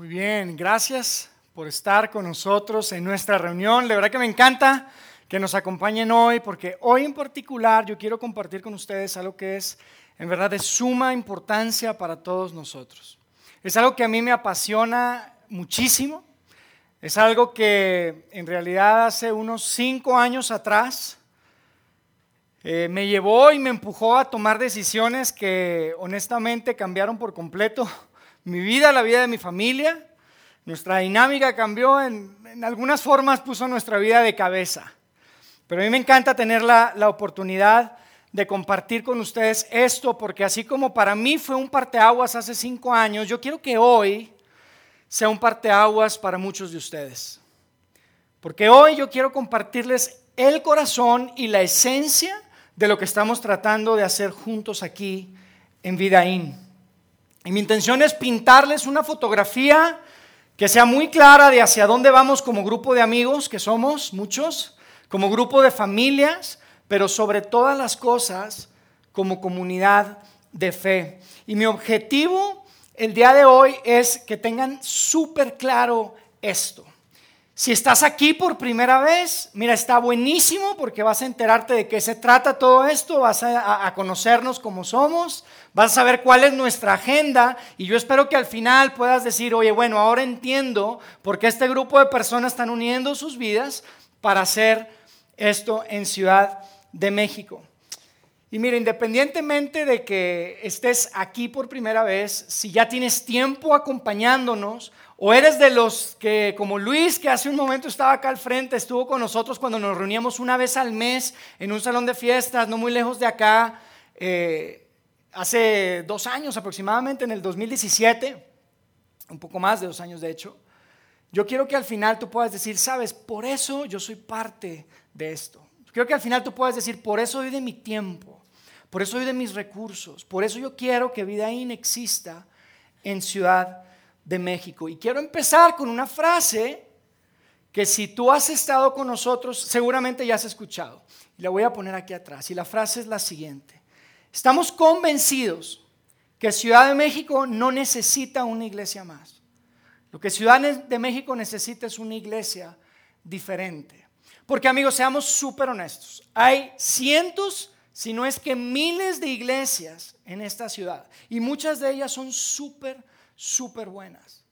Muy bien, gracias por estar con nosotros en nuestra reunión. La verdad que me encanta que nos acompañen hoy porque hoy en particular yo quiero compartir con ustedes algo que es en verdad de suma importancia para todos nosotros. Es algo que a mí me apasiona muchísimo. Es algo que en realidad hace unos cinco años atrás eh, me llevó y me empujó a tomar decisiones que honestamente cambiaron por completo mi vida, la vida de mi familia. Nuestra dinámica cambió, en, algunas formas puso nuestra vida de cabeza. Pero a mí me encanta tener la, la oportunidad de compartir con ustedes esto, porque así como para mí fue un parteaguas hace cinco años, yo quiero que hoy sea un parteaguas para muchos de ustedes. Porque hoy yo quiero compartirles el corazón y la esencia de lo que estamos tratando de hacer juntos aquí en Vidaín. Y mi intención es pintarles una fotografía que sea muy clara de hacia dónde vamos como grupo de amigos, que somos muchos, como grupo de familias, pero sobre todas las cosas como comunidad de fe. Y mi objetivo el día de hoy es que tengan súper claro esto. Si estás aquí por primera vez, mira, está buenísimo porque vas a enterarte de qué se trata todo esto, vas a, conocernos como somos, vas a saber cuál es nuestra agenda y yo espero que al final puedas decir, oye, bueno, ahora entiendo por qué este grupo de personas están uniendo sus vidas para hacer esto en Ciudad de México. Y mira, independientemente de que estés aquí por primera vez, si ya tienes tiempo acompañándonos, o eres de los que, como Luis, que hace un momento estaba acá al frente, estuvo con nosotros cuando nos reuníamos una vez al mes en un salón de fiestas, no muy lejos de acá, eh, hace dos años aproximadamente, en el 2017, un poco más de dos años de hecho. Yo quiero que al final tú puedas decir, sabes, por eso yo soy parte de esto. Quiero que al final tú puedas decir, por eso doy de mi tiempo, por eso doy de mis recursos, por eso yo quiero que Vida exista en Ciudad de México. Y quiero empezar con una frase que si tú has estado con nosotros, seguramente ya has escuchado. La voy a poner aquí atrás. Y la frase es la siguiente. Estamos convencidos que Ciudad de México no necesita una iglesia más. Lo que Ciudad de México necesita es una iglesia diferente. Porque amigos, seamos súper honestos. Hay cientos, si no es que miles de iglesias en esta ciudad. Y muchas de ellas son súper súper buenas.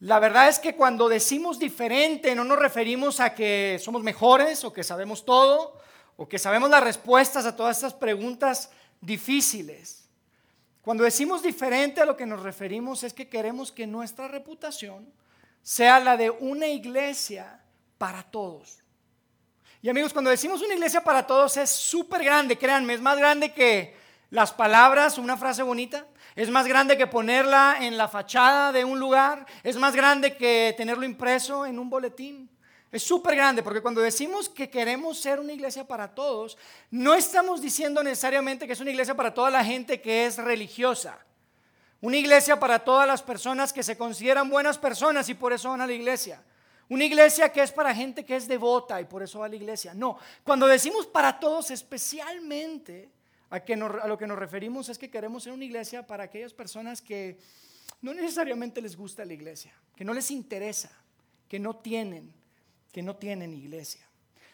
La verdad es que cuando decimos diferente no nos referimos a que somos mejores o que sabemos todo o que sabemos las respuestas a todas estas preguntas difíciles. Cuando decimos diferente a lo que nos referimos es que queremos que nuestra reputación sea la de una iglesia para todos. Y amigos, cuando decimos una iglesia para todos es súper grande, créanme, es más grande que las palabras, una frase bonita, es más grande que ponerla en la fachada de un lugar, es más grande que tenerlo impreso en un boletín. Es súper grande porque cuando decimos que queremos ser una iglesia para todos, no estamos diciendo necesariamente que es una iglesia para toda la gente que es religiosa. Una iglesia para todas las personas que se consideran buenas personas y por eso van a la iglesia. Una iglesia que es para gente que es devota y por eso va a la iglesia. No, cuando decimos para todos especialmente, a, lo que nos referimos es que queremos ser una iglesia para aquellas personas que no necesariamente les gusta la iglesia, que no les interesa, que no tienen, que no tienen iglesia.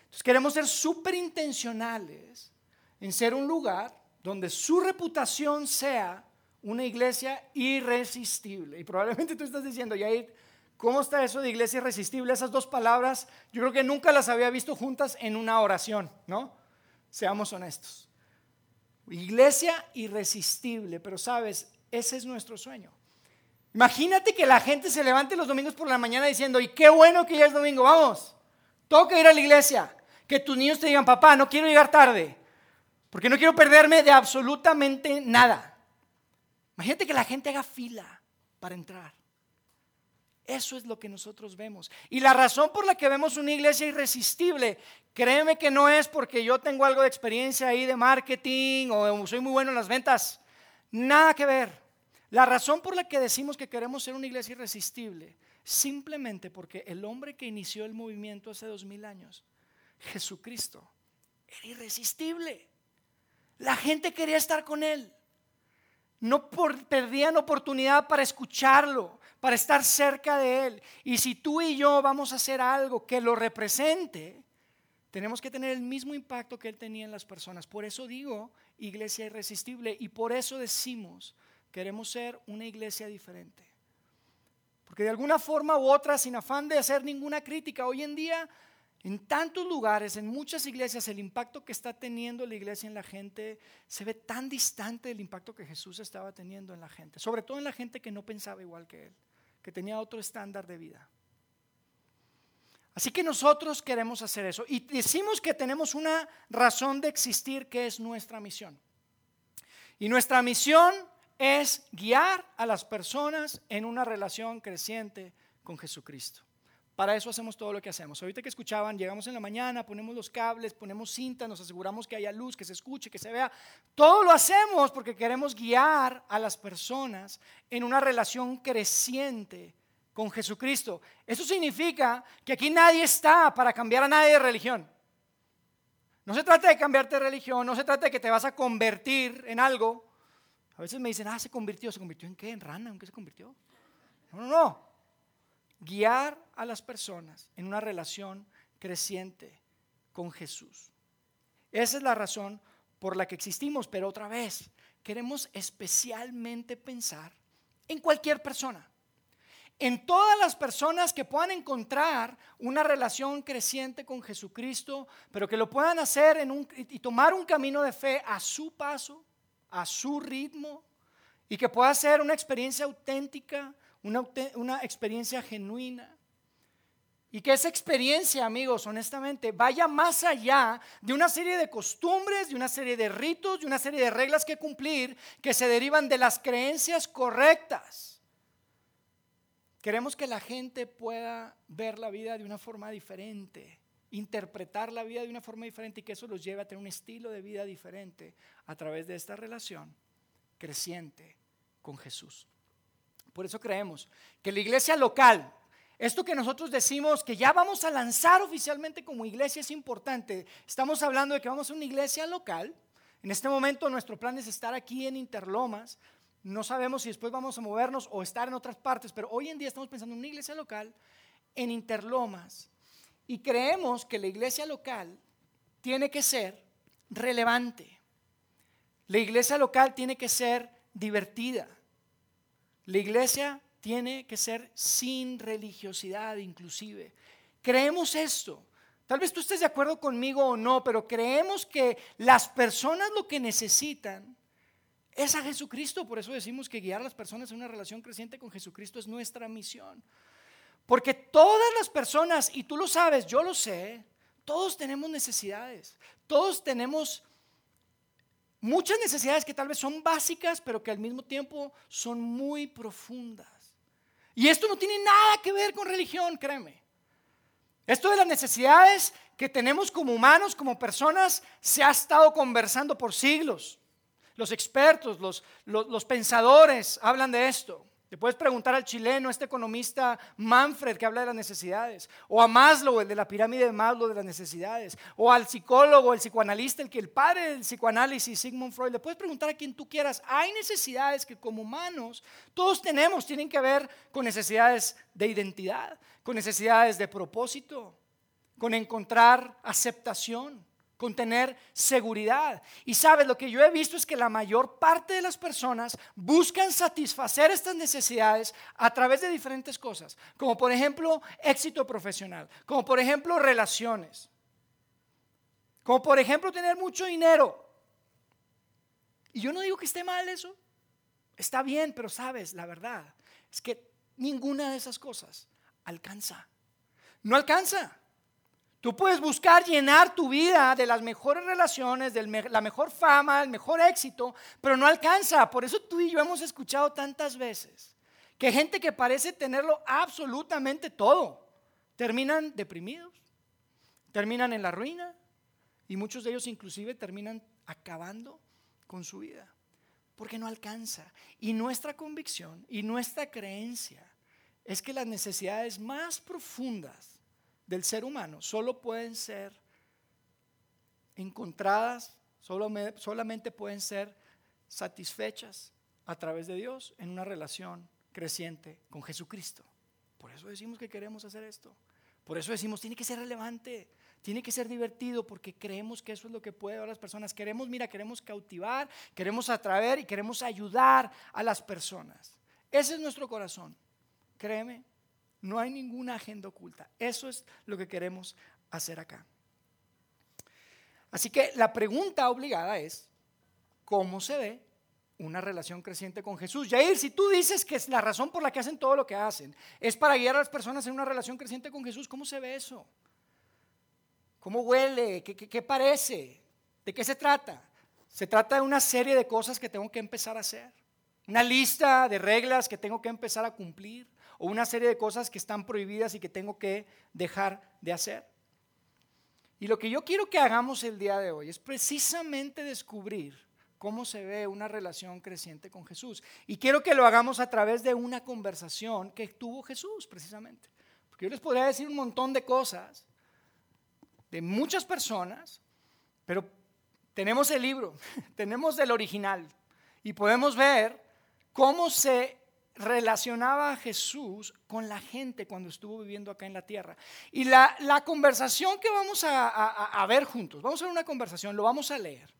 Entonces queremos ser súper intencionales en ser un lugar donde su reputación sea una iglesia irresistible. Y probablemente tú estás diciendo, Yair, ¿cómo está eso de iglesia irresistible? Esas dos palabras, yo creo que nunca las había visto juntas en una oración, ¿no? Seamos honestos. Iglesia irresistible, pero sabes, ese es nuestro sueño. Imagínate que la gente se levante los domingos por la mañana diciendo, y qué bueno que ya es domingo, vamos, toca ir a la iglesia. Que tus niños te digan, papá, no quiero llegar tarde, porque no quiero perderme de absolutamente nada. Imagínate que la gente haga fila para entrar. Eso es lo que nosotros vemos. Y la razón por la que vemos una iglesia irresistible, créeme que no es porque yo tengo algo de experiencia ahí de marketing o soy muy bueno en las ventas. Nada que ver. La razón por la que decimos que queremos ser una iglesia irresistible, simplemente porque el hombre que inició el movimiento hace dos mil años, Jesucristo, era irresistible. La gente quería estar con él. No perdían oportunidad para escucharlo. para estar cerca de Él. Y si tú y yo vamos a hacer algo que lo represente, tenemos que tener el mismo impacto que Él tenía en las personas. Por eso digo iglesia irresistible y por eso decimos, queremos ser una iglesia diferente. Porque de alguna forma u otra, sin afán de hacer ninguna crítica, hoy en día en tantos lugares, en muchas iglesias, el impacto que está teniendo la iglesia en la gente se ve tan distante del impacto que Jesús estaba teniendo en la gente, sobre todo en la gente que no pensaba igual que Él, que tenía otro estándar de vida. Así que nosotros queremos hacer eso y decimos que tenemos una razón de existir que es nuestra misión. Y nuestra misión es guiar a las personas en una relación creciente con Jesucristo. Para eso hacemos todo lo que hacemos. Ahorita que escuchaban, llegamos en la mañana, ponemos los cables, ponemos cinta, nos aseguramos que haya luz, que se escuche, que se vea. Todo lo hacemos porque queremos guiar a las personas en una relación creciente con Jesucristo. Eso significa que aquí nadie está para cambiar a nadie de religión. No se trata de cambiarte de religión, no se trata de que te vas a convertir en algo. A veces me dicen, ah, se convirtió, ¿se convirtió en qué? ¿En rana? ¿En qué se convirtió? No, no, no guiar a las personas en una relación creciente con Jesús. Esa es la razón por la que existimos, pero otra vez, queremos especialmente pensar en cualquier persona, en todas las personas que puedan encontrar una relación creciente con Jesucristo, pero que lo puedan hacer en un, y tomar un camino de fe a su paso, a su ritmo, y que pueda ser una experiencia auténtica una, experiencia genuina. Y que esa experiencia, amigos, honestamente, vaya más allá de una serie de costumbres, de una serie de ritos, de una serie de reglas que cumplir que se derivan de las creencias correctas. Queremos que la gente pueda ver la vida de una forma diferente, interpretar la vida de una forma diferente y que eso los lleve a tener un estilo de vida diferente a través de esta relación creciente con Jesús. Por eso creemos que la iglesia local, esto que nosotros decimos que ya vamos a lanzar oficialmente como iglesia es importante. Estamos hablando de que vamos a una iglesia local. En este momento nuestro plan es estar aquí en Interlomas. No sabemos si después vamos a movernos o estar en otras partes, pero hoy en día estamos pensando en una iglesia local en Interlomas. Y creemos que la iglesia local tiene que ser relevante. La iglesia local tiene que ser divertida. La iglesia tiene que ser sin religiosidad inclusive. Creemos esto. Tal vez tú estés de acuerdo conmigo o no, pero creemos que las personas lo que necesitan es a Jesucristo. Por eso decimos que guiar a las personas en una relación creciente con Jesucristo es nuestra misión. Porque todas las personas, y tú lo sabes, yo lo sé, todos tenemos necesidades, todos tenemos muchas necesidades que tal vez son básicas, pero que al mismo tiempo son muy profundas. Y esto no tiene nada que ver con religión, créeme. Esto de las necesidades que tenemos como humanos, como personas, se ha estado conversando por siglos. Los expertos, los, los, pensadores hablan de esto. Le puedes preguntar al chileno, este economista Manfred que habla de las necesidades, o a Maslow, el de la pirámide de Maslow de las necesidades, o al psicólogo, el psicoanalista, el que el padre del psicoanálisis, Sigmund Freud. Le puedes preguntar a quien tú quieras. Hay necesidades que como humanos todos tenemos, tienen que ver con necesidades de identidad, con necesidades de propósito, con encontrar aceptación con tener seguridad. Y sabes, lo que yo he visto es que la mayor parte de las personas buscan satisfacer estas necesidades a través de diferentes cosas, como por ejemplo éxito profesional, como por ejemplo relaciones, como por ejemplo tener mucho dinero. Y yo no digo que esté mal eso, está bien, pero sabes, la verdad es que ninguna de esas cosas alcanza. No alcanza. Tú puedes buscar llenar tu vida de las mejores relaciones, de la mejor fama, el mejor éxito, pero no alcanza. Por eso tú y yo hemos escuchado tantas veces que gente que parece tenerlo absolutamente todo, terminan deprimidos, terminan en la ruina y muchos de ellos inclusive terminan acabando con su vida, porque no alcanza. Y nuestra convicción y nuestra creencia es que las necesidades más profundas del ser humano solo pueden ser encontradas, solamente pueden ser satisfechas a través de Dios en una relación creciente con Jesucristo. Por eso decimos que queremos hacer esto. Por eso decimos, tiene que ser relevante, tiene que ser divertido, porque creemos que eso es lo que puede dar a las personas. Queremos, mira, queremos cautivar, queremos atraer y queremos ayudar a las personas. Ese es nuestro corazón. Créeme, no hay ninguna agenda oculta. Eso es lo que queremos hacer acá. Así que la pregunta obligada es, ¿cómo se ve una relación creciente con Jesús? Jair, si tú dices que es la razón por la que hacen todo lo que hacen es para guiar a las personas en una relación creciente con Jesús, ¿cómo se ve eso? ¿Cómo huele? ¿Qué, qué parece? ¿De qué se trata? Se trata de una serie de cosas que tengo que empezar a hacer. Una lista de reglas que tengo que empezar a cumplir o una serie de cosas que están prohibidas y que tengo que dejar de hacer. Y lo que yo quiero que hagamos el día de hoy es precisamente descubrir cómo se ve una relación creciente con Jesús. Y quiero que lo hagamos a través de una conversación que tuvo Jesús, precisamente. Porque yo les podría decir un montón de cosas de muchas personas, pero tenemos el libro, tenemos el original y podemos ver cómo se relacionaba a Jesús con la gente cuando estuvo viviendo acá en la tierra. Y la, conversación que vamos a, ver juntos, vamos a ver una conversación, lo vamos a leer.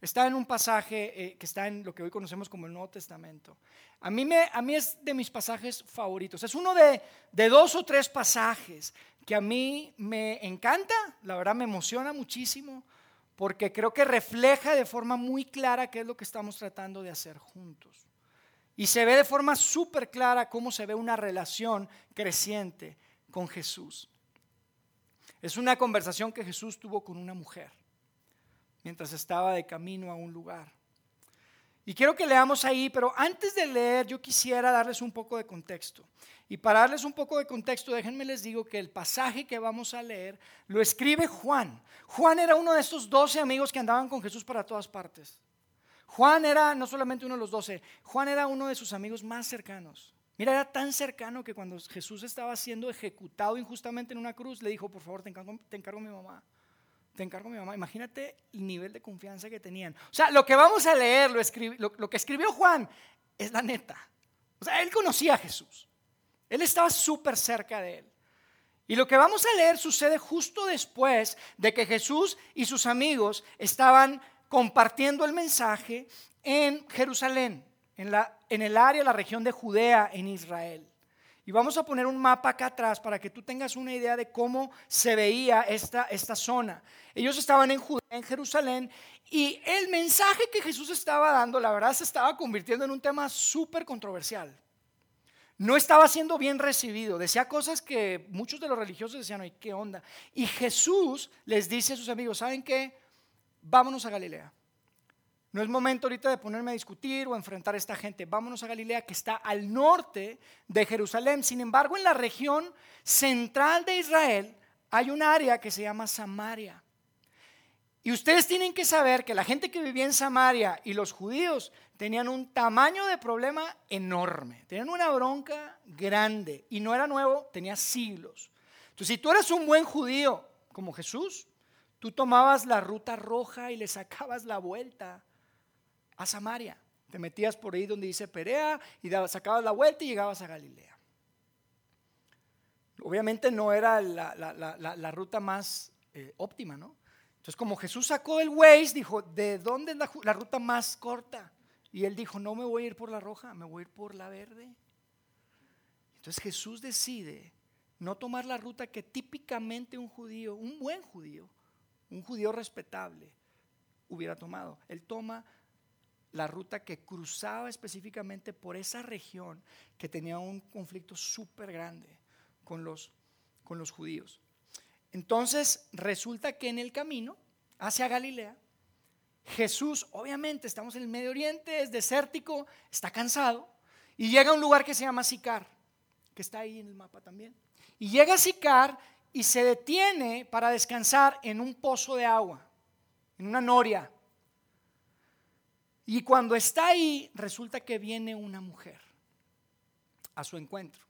Está en un pasaje eh, que está en lo que hoy conocemos como el Nuevo Testamento. A mí, me, a mí es de mis pasajes favoritos. Es uno de, de dos o tres pasajes que a mí me encanta, la verdad me emociona muchísimo, porque creo que refleja de forma muy clara qué es lo que estamos tratando de hacer juntos. Y se ve de forma súper clara cómo se ve una relación creciente con Jesús. Es una conversación que Jesús tuvo con una mujer mientras estaba de camino a un lugar. Y quiero que leamos ahí, pero antes de leer yo quisiera darles un poco de contexto. Y para darles un poco de contexto, déjenme les digo que el pasaje que vamos a leer lo escribe Juan. Juan era uno de estos doce amigos que andaban con Jesús para todas partes. Juan era no solamente uno de los doce, Juan era uno de sus amigos más cercanos. Mira, era tan cercano que cuando Jesús estaba siendo ejecutado injustamente en una cruz, le dijo, por favor, te encargo, encargo mi mamá. Te encargo mi mamá. Imagínate el nivel de confianza que tenían. O sea, lo que vamos a leer, lo, lo que escribió Juan, es la neta. O sea, él conocía a Jesús. Él estaba súper cerca de él. Y lo que vamos a leer sucede justo después de que Jesús y sus amigos estaban compartiendo el mensaje en Jerusalén, en, la, en el área, la región de Judea, en Israel. Y vamos a poner un mapa acá atrás para que tú tengas una idea de cómo se veía esta, esta zona. Ellos estaban en Judea, en Jerusalén, y el mensaje que Jesús estaba dando, la verdad, se estaba convirtiendo en un tema súper controversial. No estaba siendo bien recibido. Decía cosas que muchos de los religiosos decían, ay, ¿qué onda? Y Jesús les dice a sus amigos, ¿saben qué? Vámonos a Galilea. No es momento ahorita de ponerme a discutir o enfrentar a esta gente. Vámonos a Galilea, que está al norte de Jerusalén. Sin embargo, en la región central de Israel hay un área que se llama Samaria. Y ustedes tienen que saber que la gente que vivía en Samaria y los judíos tenían un tamaño de problema enorme. Tenían una bronca grande. Y no era nuevo, tenía siglos. Entonces, si tú eras un buen judío como Jesús, Tú tomabas la ruta roja y le sacabas la vuelta a Samaria. Te metías por ahí donde dice Perea y sacabas la vuelta y llegabas a Galilea. Obviamente no era la, ruta más eh, óptima, ¿no? Entonces como Jesús sacó el Waze, dijo, ¿de dónde es la ruta más corta? Y él dijo, no me voy a ir por la roja, me voy a ir por la verde. Entonces Jesús decide no tomar la ruta que típicamente un judío, un buen judío, un judío respetable hubiera tomado. Él toma la ruta que cruzaba específicamente por esa región que tenía un conflicto súper grande con los, con los judíos. Entonces resulta que en el camino hacia Galilea, Jesús, obviamente estamos en el Medio Oriente, es desértico, está cansado, y llega a un lugar que se llama Sicar, que está ahí en el mapa también. Y llega a Sicar y se detiene para descansar en un pozo de agua, en una noria. Y cuando está ahí, resulta que viene una mujer a su encuentro.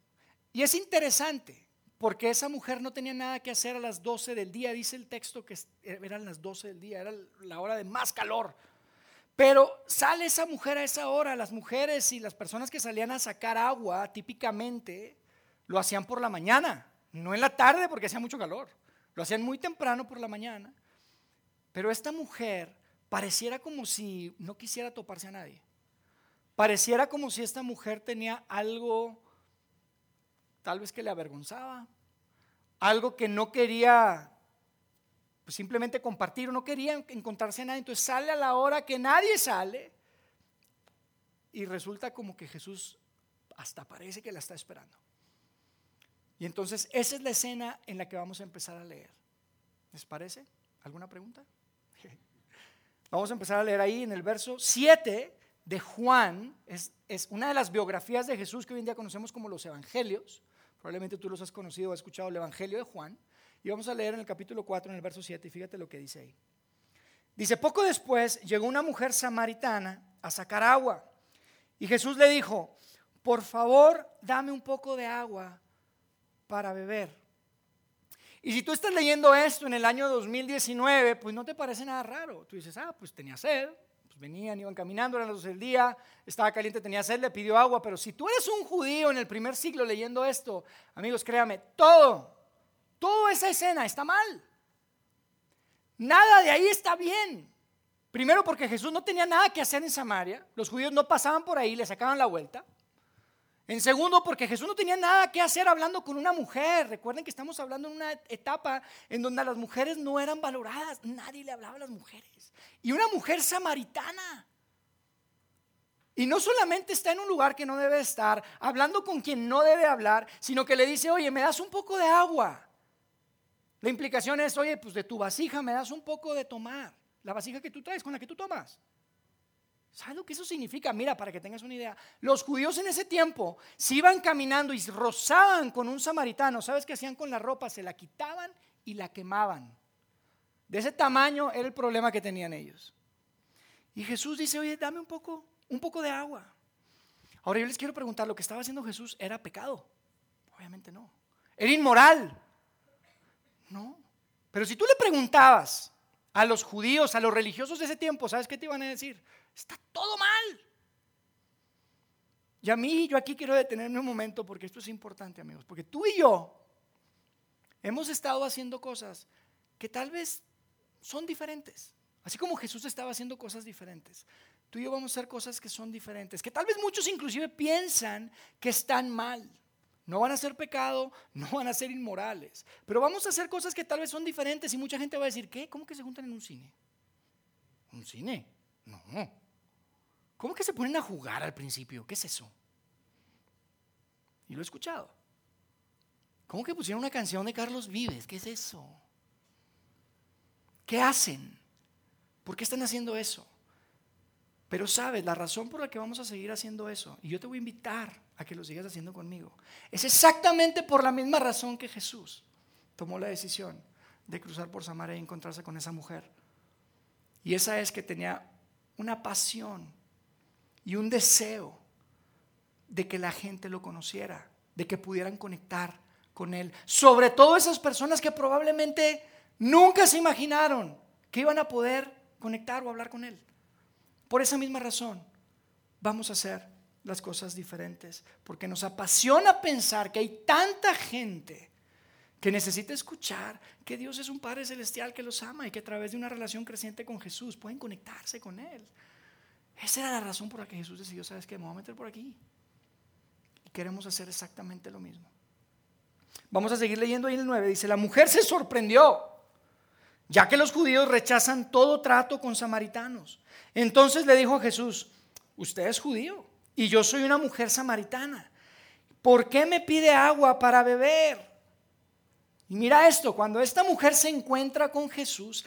Y es interesante, porque esa mujer no tenía nada que hacer a las 12 del día, dice el texto que eran las 12 del día, era la hora de más calor. Pero sale esa mujer a esa hora. Las mujeres y las personas que salían a sacar agua típicamente lo hacían por la mañana, no en la tarde porque hacía mucho calor. Lo hacían muy temprano por la mañana. Pero esta mujer pareciera como si no quisiera toparse a nadie. Pareciera como si esta mujer tenía algo tal vez que le avergonzaba, algo que no quería pues simplemente compartir, no quería encontrarse a nadie, entonces sale a la hora que nadie sale y resulta como que Jesús hasta parece que la está esperando. Y entonces esa es la escena en la que vamos a empezar a leer. ¿Les parece? ¿Alguna pregunta? Vamos a empezar a leer ahí en el verso 7 de Juan, es, es, una de las biografías de Jesús que hoy en día conocemos como los evangelios. Probablemente tú los has conocido o has escuchado el evangelio de Juan. Y vamos a leer en el capítulo 4, en el verso 7, y fíjate lo que dice ahí. Dice, poco después llegó una mujer samaritana a sacar agua. Y Jesús le dijo, por favor, dame un poco de agua para beber. Y si tú estás leyendo esto en el año 2019, pues no te parece nada raro. Tú dices, ah, pues tenía sed, pues venían, iban caminando, eran 12 del día, estaba caliente, tenía sed, le pidió agua. Pero si tú eres un judío en el primer siglo leyendo esto, amigos, créame, todo Toda esa escena está mal. Nada de ahí está bien. Primero porque Jesús no tenía nada que hacer en Samaria. Los judíos no pasaban por ahí, le sacaban la vuelta. En segundo, porque Jesús no tenía nada que hacer hablando con una mujer. Recuerden que estamos hablando en una etapa en donde las mujeres no eran valoradas. Nadie le hablaba a las mujeres. Y una mujer samaritana. Y no solamente está en un lugar que no debe estar, hablando con quien no debe hablar, sino que le dice, oye, me das un poco de agua. La implicación es, oye, pues de tu vasija me das un poco de tomar. La vasija que tú traes, con la que tú tomas. ¿Sabes lo que eso significa? Mira, para que tengas una idea. Los judíos en ese tiempo, si iban caminando y rozaban con un samaritano, ¿sabes qué hacían con la ropa? Se la quitaban y la quemaban. De ese tamaño era el problema que tenían ellos. Y Jesús dice, oye, dame un poco, un poco de agua. Ahora yo les quiero preguntar, ¿lo que estaba haciendo Jesús era pecado? Obviamente no. Era inmoral. No. Pero si tú le preguntabas a los judíos, a los religiosos de ese tiempo, ¿sabes qué te iban a decir? Está todo mal. Y a mí, yo aquí quiero detenerme un momento porque esto es importante, amigos, porque tú y yo hemos estado haciendo cosas que tal vez son diferentes. Así como Jesús estaba haciendo cosas diferentes. Tú y yo vamos a hacer cosas que son diferentes, que tal vez muchos inclusive piensan que están mal. No van a ser pecado, no van a ser inmorales. Pero vamos a hacer cosas que tal vez son diferentes y mucha gente va a decir, ¿qué? ¿Cómo que se juntan en un cine? ¿Un cine? No. ¿Cómo que se ponen a jugar al principio? ¿Qué es eso? Y lo he escuchado. ¿Cómo que pusieron una canción de Carlos Vives? ¿Qué es eso? ¿Qué hacen? ¿Por qué están haciendo eso? Pero sabes, la razón por la que vamos a seguir haciendo eso, y yo te voy a invitar a que lo sigas haciendo conmigo. Es exactamente por la misma razón que Jesús tomó la decisión de cruzar por Samaria y encontrarse con esa mujer. Y esa es que tenía una pasión y un deseo de que la gente lo conociera, de que pudieran conectar con él. Sobre todo esas personas que probablemente nunca se imaginaron que iban a poder conectar o hablar con él. Por esa misma razón, vamos a hacer las cosas diferentes, porque nos apasiona pensar que hay tanta gente que necesita escuchar que Dios es un Padre Celestial que los ama y que a través de una relación creciente con Jesús pueden conectarse con Él. Esa era la razón por la que Jesús decidió, ¿sabes qué? Me voy a meter por aquí. Y queremos hacer exactamente lo mismo. Vamos a seguir leyendo ahí el 9. Dice, la mujer se sorprendió, ya que los judíos rechazan todo trato con samaritanos. Entonces le dijo a Jesús, usted es judío y yo soy una mujer samaritana. ¿Por qué me pide agua para beber? Y mira esto, cuando esta mujer se encuentra con Jesús,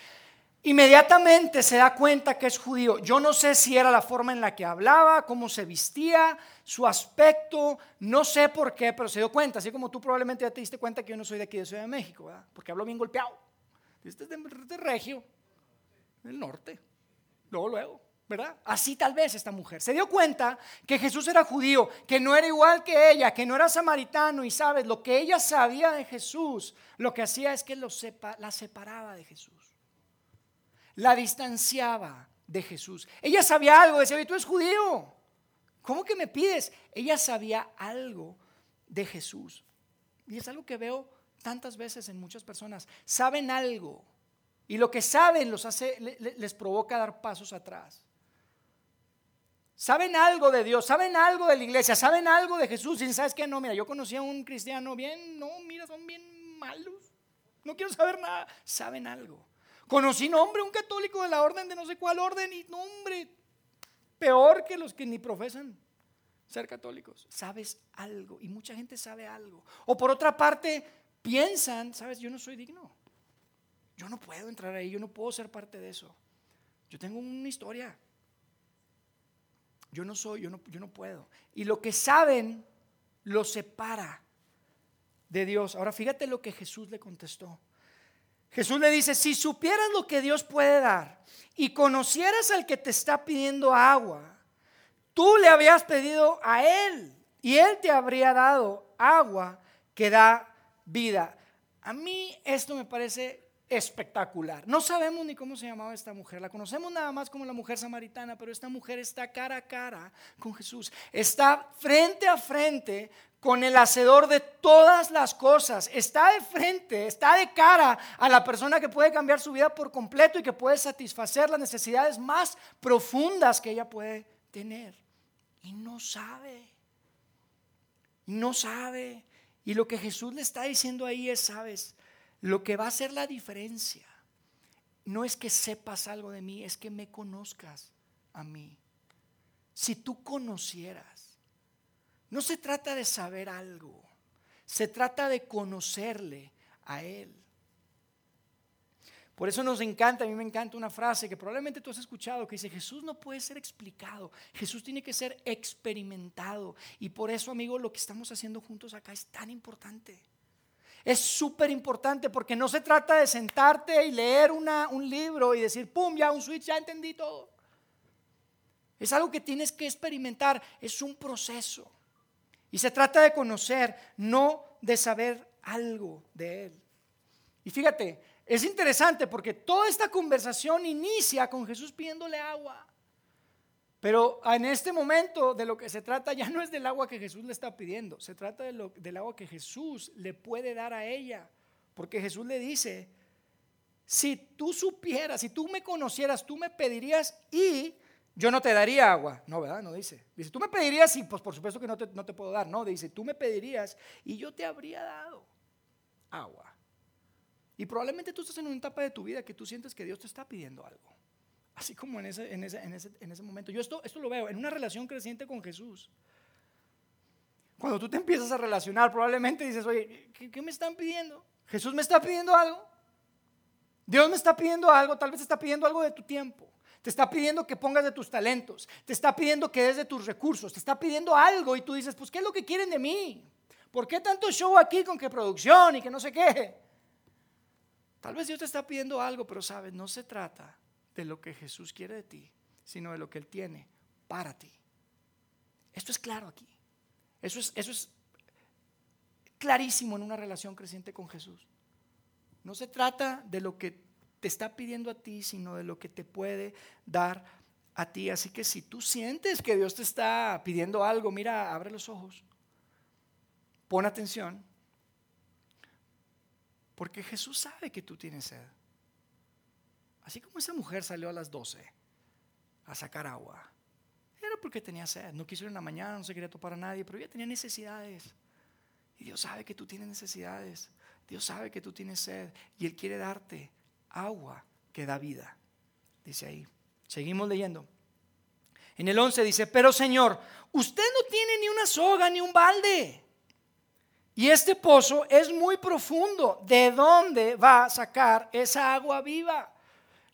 inmediatamente se da cuenta que es judío. Yo no sé si era la forma en la que hablaba, cómo se vestía, su aspecto, no sé por qué, pero se dio cuenta, así como tú probablemente ya te diste cuenta que yo no soy de aquí de Ciudad de México, ¿verdad? porque hablo bien golpeado. Este es de, de Regio, del norte, luego, luego. ¿Verdad? Así tal vez esta mujer. Se dio cuenta que Jesús era judío, que no era igual que ella, que no era samaritano y sabes, lo que ella sabía de Jesús, lo que hacía es que la separaba de Jesús. La distanciaba de Jesús. Ella sabía algo, decía, tú eres judío. ¿Cómo que me pides? Ella sabía algo de Jesús. Y es algo que veo tantas veces en muchas personas. Saben algo. Y lo que saben los hace, les provoca dar pasos atrás. Saben algo de Dios, saben algo de la iglesia, saben algo de Jesús. Y sabes que no, mira, yo conocí a un cristiano bien, no, mira, son bien malos. No quiero saber nada. Saben algo. Conocí, nombre un católico de la orden de no sé cuál orden y nombre, peor que los que ni profesan ser católicos. Sabes algo y mucha gente sabe algo. O por otra parte, piensan, sabes, yo no soy digno. Yo no puedo entrar ahí, yo no puedo ser parte de eso. Yo tengo una historia. Yo no soy, yo no, yo no puedo. Y lo que saben lo separa de Dios. Ahora fíjate lo que Jesús le contestó. Jesús le dice, si supieras lo que Dios puede dar y conocieras al que te está pidiendo agua, tú le habías pedido a Él y Él te habría dado agua que da vida. A mí esto me parece espectacular. No sabemos ni cómo se llamaba esta mujer, la conocemos nada más como la mujer samaritana, pero esta mujer está cara a cara con Jesús, está frente a frente con el hacedor de todas las cosas, está de frente, está de cara a la persona que puede cambiar su vida por completo y que puede satisfacer las necesidades más profundas que ella puede tener. Y no sabe, no sabe. Y lo que Jesús le está diciendo ahí es, sabes, lo que va a hacer la diferencia no es que sepas algo de mí, es que me conozcas a mí. Si tú conocieras, no se trata de saber algo, se trata de conocerle a Él. Por eso nos encanta, a mí me encanta una frase que probablemente tú has escuchado que dice, Jesús no puede ser explicado, Jesús tiene que ser experimentado. Y por eso, amigo, lo que estamos haciendo juntos acá es tan importante. Es súper importante porque no se trata de sentarte y leer un libro y decir, ¡pum! Ya un switch, ya entendí todo. Es algo que tienes que experimentar, es un proceso. Y se trata de conocer, no de saber algo de Él. Y fíjate, es interesante porque toda esta conversación inicia con Jesús pidiéndole agua. Pero en este momento de lo que se trata ya no es del agua que Jesús le está pidiendo, se trata del agua que Jesús le puede dar a ella. Porque Jesús le dice, si tú supieras, si tú me conocieras, tú me pedirías y yo no te daría agua. No, ¿verdad? No dice. Dice, tú me pedirías y pues por supuesto que no te, no te puedo dar. No, dice, tú me pedirías y yo te habría dado agua. Y probablemente tú estás en una etapa de tu vida que tú sientes que Dios te está pidiendo algo. Así como en ese, en ese, en ese, en ese momento. Yo esto, esto lo veo en una relación creciente con Jesús. Cuando tú te empiezas a relacionar, probablemente dices, oye, ¿qué, me están pidiendo? ¿Jesús me está pidiendo algo? Dios me está pidiendo algo, tal vez está pidiendo algo de tu tiempo. Te está pidiendo que pongas de tus talentos. Te está pidiendo que des de tus recursos. Te está pidiendo algo y tú dices, pues, ¿qué es lo que quieren de mí? ¿Por qué tanto show aquí con que producción y que no sé qué? Tal vez Dios te está pidiendo algo, pero sabes, no se trata de lo que Jesús quiere de ti, sino de lo que Él tiene para ti. Esto es claro aquí. Eso es, eso es clarísimo en una relación creciente con Jesús. No se trata de lo que te está pidiendo a ti, sino de lo que te puede dar a ti. Así que si tú sientes que Dios te está pidiendo algo, mira, abre los ojos, pon atención, porque Jesús sabe que tú tienes sed. Así como esa mujer salió a las 12 a sacar agua. Era porque tenía sed. No quiso ir en la mañana, no se quería topar a nadie, pero ella tenía necesidades. Y Dios sabe que tú tienes necesidades. Dios sabe que tú tienes sed. Y Él quiere darte agua que da vida. Dice ahí. Seguimos leyendo. En el 11 dice, pero Señor, usted no tiene ni una soga ni un balde. Y este pozo es muy profundo. ¿De dónde va a sacar esa agua viva?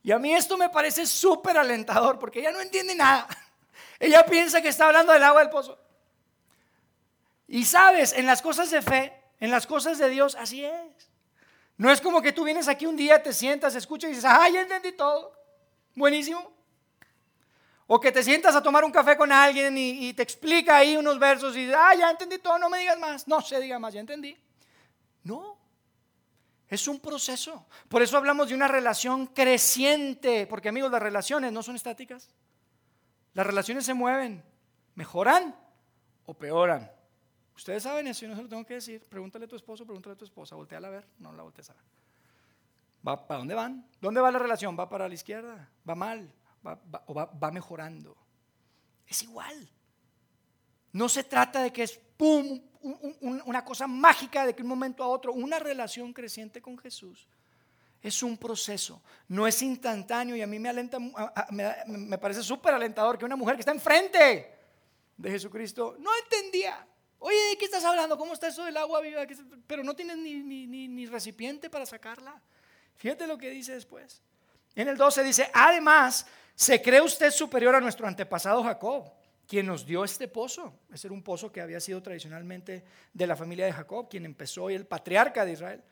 Y a mí esto me parece súper alentador porque ella no entiende nada. Ella piensa que está hablando del agua del pozo. Y sabes, en las cosas de fe, en las cosas de Dios, así es. No es como que tú vienes aquí un día, te sientas, escuchas y dices, ah, ya entendí todo. Buenísimo. O que te sientas a tomar un café con alguien y, te explica ahí unos versos y dices, ah, ya entendí todo, no me digas más. No se diga más, ya entendí. No. Es un proceso. Por eso hablamos de una relación creciente, porque amigos, las relaciones no son estáticas. Las relaciones se mueven, mejoran o peoran. Ustedes saben eso, yo no se lo tengo que decir. Pregúntale a tu esposo, pregúntale a tu esposa, volteala a ver, no la voltees a ver. ¿Va, ¿Para dónde van? ¿Dónde va la relación? ¿Va para la izquierda? ¿Va mal? ¿Va, o va mejorando? Es igual. No se trata de que es pum, una cosa mágica de que un momento a otro, una relación creciente con Jesús. Es un proceso, no es instantáneo y a mí me, alenta, me, parece súper alentador que una mujer que está enfrente de Jesucristo no entendía. Oye, ¿de qué estás hablando? ¿Cómo está eso del agua viva? Pero no tienes ni, ni, ni recipiente para sacarla. Fíjate lo que dice después. En el 12 dice, además, ¿se cree usted superior a nuestro antepasado Jacob? Quien nos dio este pozo. Ese era un pozo que había sido tradicionalmente de la familia de Jacob, quien empezó y el patriarca de Israel.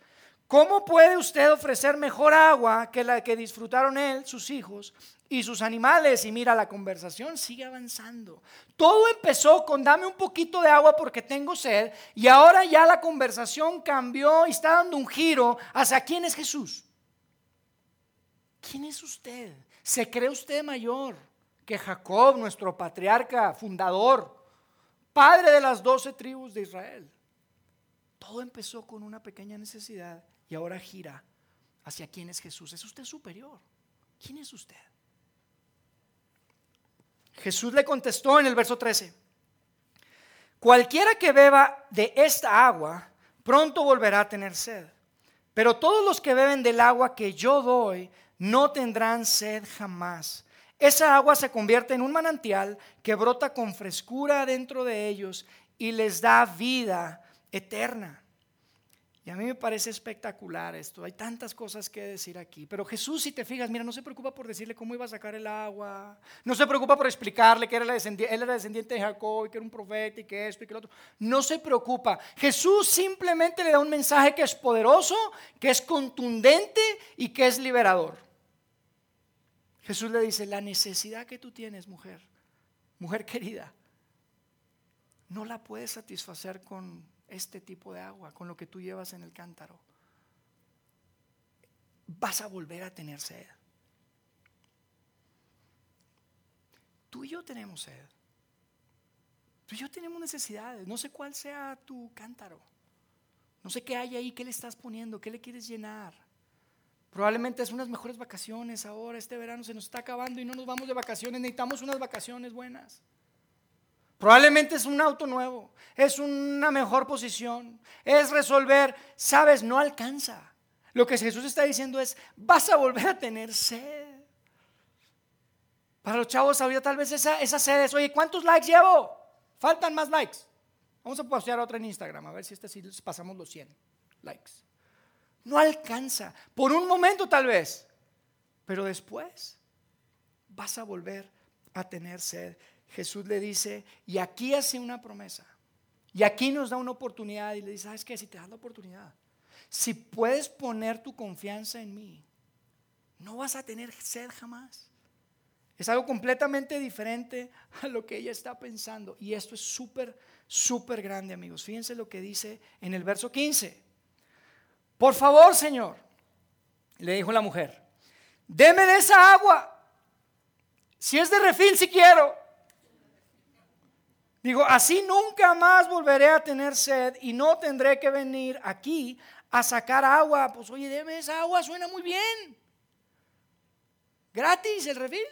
¿Cómo puede usted ofrecer mejor agua que la que disfrutaron él, sus hijos y sus animales? Y mira, la conversación sigue avanzando. Todo empezó con dame un poquito de agua porque tengo sed y ahora ya la conversación cambió y está dando un giro hacia quién es Jesús. ¿Quién es usted? ¿Se cree usted mayor? Que Jacob, nuestro patriarca, fundador, padre de las doce tribus de Israel. Todo empezó con una pequeña necesidad y ahora gira hacia quién es Jesús. Es usted superior. ¿Quién es usted? Jesús le contestó en el verso 13, cualquiera que beba de esta agua, pronto volverá a tener sed. Pero todos los que beben del agua que yo doy, no tendrán sed jamás esa agua se convierte en un manantial que brota con frescura dentro de ellos y les da vida eterna. Y a mí me parece espectacular esto. Hay tantas cosas que decir aquí. Pero Jesús, si te fijas, mira, no se preocupa por decirle cómo iba a sacar el agua. No se preocupa por explicarle que era él era descendiente de Jacob y que era un profeta y que esto y que lo otro. No se preocupa. Jesús simplemente le da un mensaje que es poderoso, que es contundente y que es liberador. Jesús le dice, la necesidad que tú tienes, mujer, mujer querida, no la puedes satisfacer con este tipo de agua, con lo que tú llevas en el cántaro. Vas a volver a tener sed. Tú y yo tenemos sed. Tú y yo tenemos necesidades. No sé cuál sea tu cántaro. No sé qué hay ahí, qué le estás poniendo, qué le quieres llenar. Probablemente es unas mejores vacaciones ahora, este verano se nos está acabando y no nos vamos de vacaciones, necesitamos unas vacaciones buenas. Probablemente es un auto nuevo, es una mejor posición, es resolver, sabes, no alcanza. Lo que Jesús está diciendo es, vas a volver a tener sed. Para los chavos ahorita tal vez esa, esa sed es, oye, ¿cuántos likes llevo? Faltan más likes. Vamos a postear otra en Instagram, a ver si esta sí pasamos los 100 likes. No alcanza. Por un momento tal vez. Pero después vas a volver a tener sed. Jesús le dice, y aquí hace una promesa. Y aquí nos da una oportunidad y le dice, ¿sabes qué? Si te das la oportunidad, si puedes poner tu confianza en mí, no vas a tener sed jamás. Es algo completamente diferente a lo que ella está pensando. Y esto es súper, súper grande, amigos. Fíjense lo que dice en el verso 15. Por favor, Señor, le dijo la mujer, deme de esa agua. Si es de refil, si quiero. Digo, así nunca más volveré a tener sed y no tendré que venir aquí a sacar agua. Pues oye, deme esa agua, suena muy bien. Gratis el refil.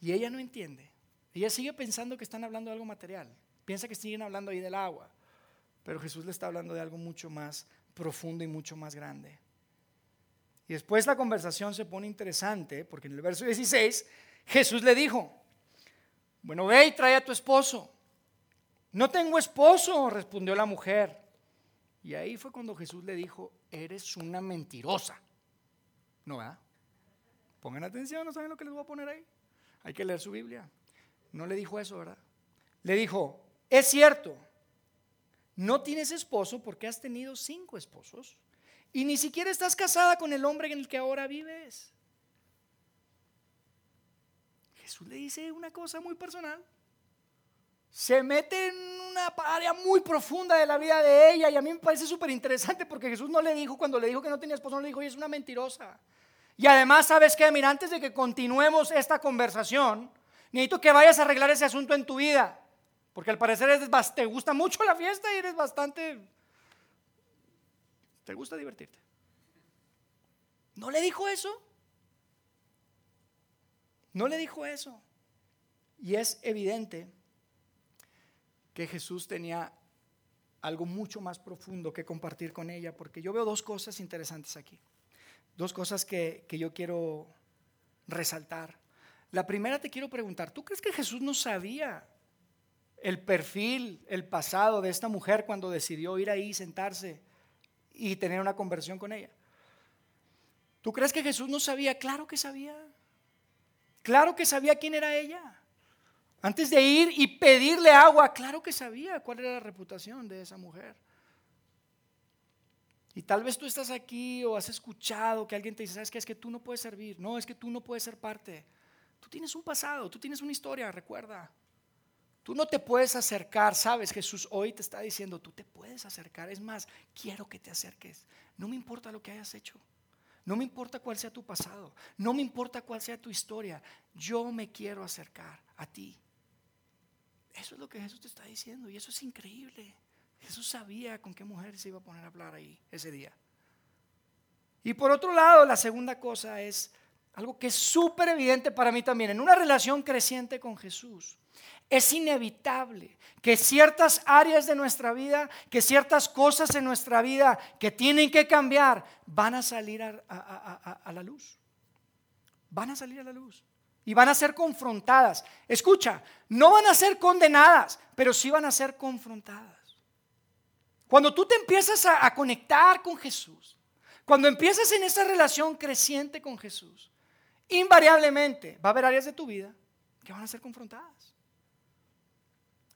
Y ella no entiende. Ella sigue pensando que están hablando de algo material. Piensa que siguen hablando ahí del agua. Pero Jesús le está hablando de algo mucho más profundo y mucho más grande. Y después la conversación se pone interesante porque en el verso 16 Jesús le dijo, bueno, ve y trae a tu esposo. No tengo esposo, respondió la mujer. Y ahí fue cuando Jesús le dijo, eres una mentirosa. ¿No, verdad? Pongan atención, no saben lo que les voy a poner ahí. Hay que leer su Biblia. No le dijo eso, ¿verdad? Le dijo, es cierto no tienes esposo porque has tenido cinco esposos y ni siquiera estás casada con el hombre en el que ahora vives. Jesús le dice una cosa muy personal. Se mete en una área muy profunda de la vida de ella y a mí me parece súper interesante porque Jesús no le dijo, cuando le dijo que no tenía esposo, no le dijo, oye, es una mentirosa. Y además, ¿sabes qué? Mira, antes de que continuemos esta conversación, necesito que vayas a arreglar ese asunto en tu vida. Porque al parecer te gusta mucho la fiesta y eres bastante... Te gusta divertirte. ¿No le dijo eso? No le dijo eso. Y es evidente que Jesús tenía algo mucho más profundo que compartir con ella, porque yo veo dos cosas interesantes aquí, dos cosas que, que yo quiero resaltar. La primera te quiero preguntar, ¿tú crees que Jesús no sabía el perfil, el pasado de esta mujer cuando decidió ir ahí, sentarse y tener una conversión con ella? ¿Tú crees que Jesús no sabía? Claro que sabía. Claro que sabía quién era ella. Antes de ir y pedirle agua, claro que sabía cuál era la reputación de esa mujer. Y tal vez tú estás aquí o has escuchado que alguien te dice, ¿sabes qué? Es que tú no puedes servir. No, es que tú no puedes ser parte. Tú tienes un pasado, tú tienes una historia, recuerda. Tú no te puedes acercar, sabes, Jesús hoy te está diciendo, tú te puedes acercar. Es más, quiero que te acerques. No me importa lo que hayas hecho. No me importa cuál sea tu pasado. No me importa cuál sea tu historia. Yo me quiero acercar a ti. Eso es lo que Jesús te está diciendo y eso es increíble. Jesús sabía con qué mujer se iba a poner a hablar ahí ese día. Y por otro lado, la segunda cosa es algo que es súper evidente para mí también. En una relación creciente con Jesús, es inevitable que ciertas áreas de nuestra vida, que ciertas cosas en nuestra vida que tienen que cambiar, van a salir a, a la luz. Van a salir a la luz y van a ser confrontadas. Escucha, no van a ser condenadas, pero sí van a ser confrontadas. Cuando tú te empiezas a, conectar con Jesús, cuando empiezas en esa relación creciente con Jesús, invariablemente va a haber áreas de tu vida que van a ser confrontadas.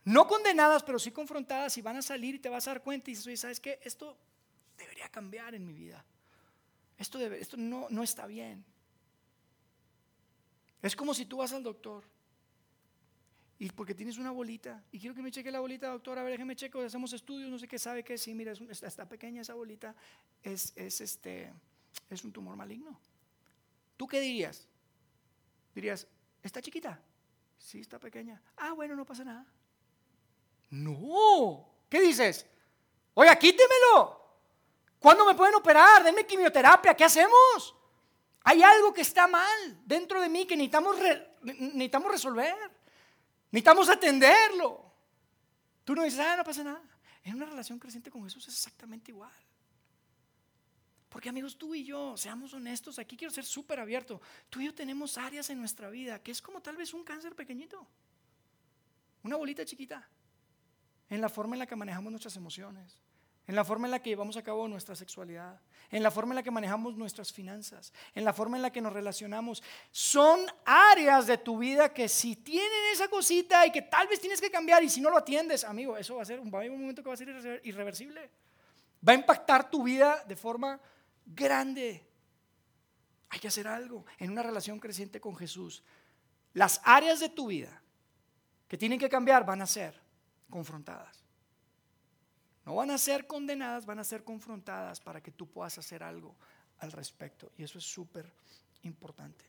No condenadas, pero sí confrontadas y van a salir y te vas a dar cuenta y dices, oye, ¿sabes qué? Esto debería cambiar en mi vida. Esto, no, está bien. Es como si tú vas al doctor y porque tienes una bolita y quiero que me cheque la bolita, doctor, a ver, déjeme cheque, hacemos estudios, no sé qué sabe que sí, mira, está pequeña esa bolita, es, este, es un tumor maligno. ¿Tú qué dirías? Dirías, ¿está chiquita? Sí, está pequeña. Ah, bueno, no pasa nada. No. ¿Qué dices? Oiga, quítemelo. ¿Cuándo me pueden operar? Denme quimioterapia. ¿Qué hacemos? Hay algo que está mal dentro de mí que necesitamos, necesitamos resolver. Necesitamos atenderlo. Tú no dices, ah, no pasa nada. En una relación creciente con Jesús es exactamente igual. Porque amigos, tú y yo, seamos honestos, aquí quiero ser súper abierto. Tú y yo tenemos áreas en nuestra vida que es como tal vez un cáncer pequeñito. Una bolita chiquita. En la forma en la que manejamos nuestras emociones en la forma en la que llevamos a cabo nuestra sexualidad, en la forma en la que manejamos nuestras finanzas, en la forma en la que nos relacionamos. Son áreas de tu vida que si tienen esa cosita y que tal vez tienes que cambiar y si no lo atiendes, amigo, eso va a ser un, momento que va a ser irreversible. Va a impactar tu vida de forma grande. Hay que hacer algo en una relación creciente con Jesús. Las áreas de tu vida que tienen que cambiar van a ser confrontadas. No van a ser condenadas, van a ser confrontadas para que tú puedas hacer algo al respecto. Y eso es súper importante.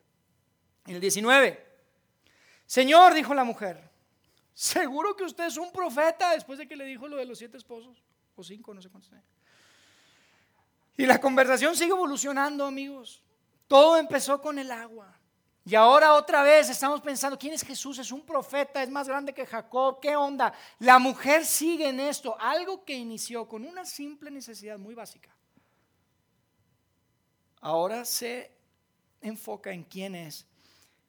En el 19, Señor, dijo la mujer, seguro que usted es un profeta después de que le dijo lo de los siete esposos, o cinco, no sé cuántos. Y la conversación sigue evolucionando, amigos. Todo empezó con el agua. Y ahora otra vez estamos pensando, ¿quién es Jesús? Es un profeta, es más grande que Jacob, ¿qué onda? La mujer sigue en esto, algo que inició con una simple necesidad muy básica. Ahora se enfoca en quién es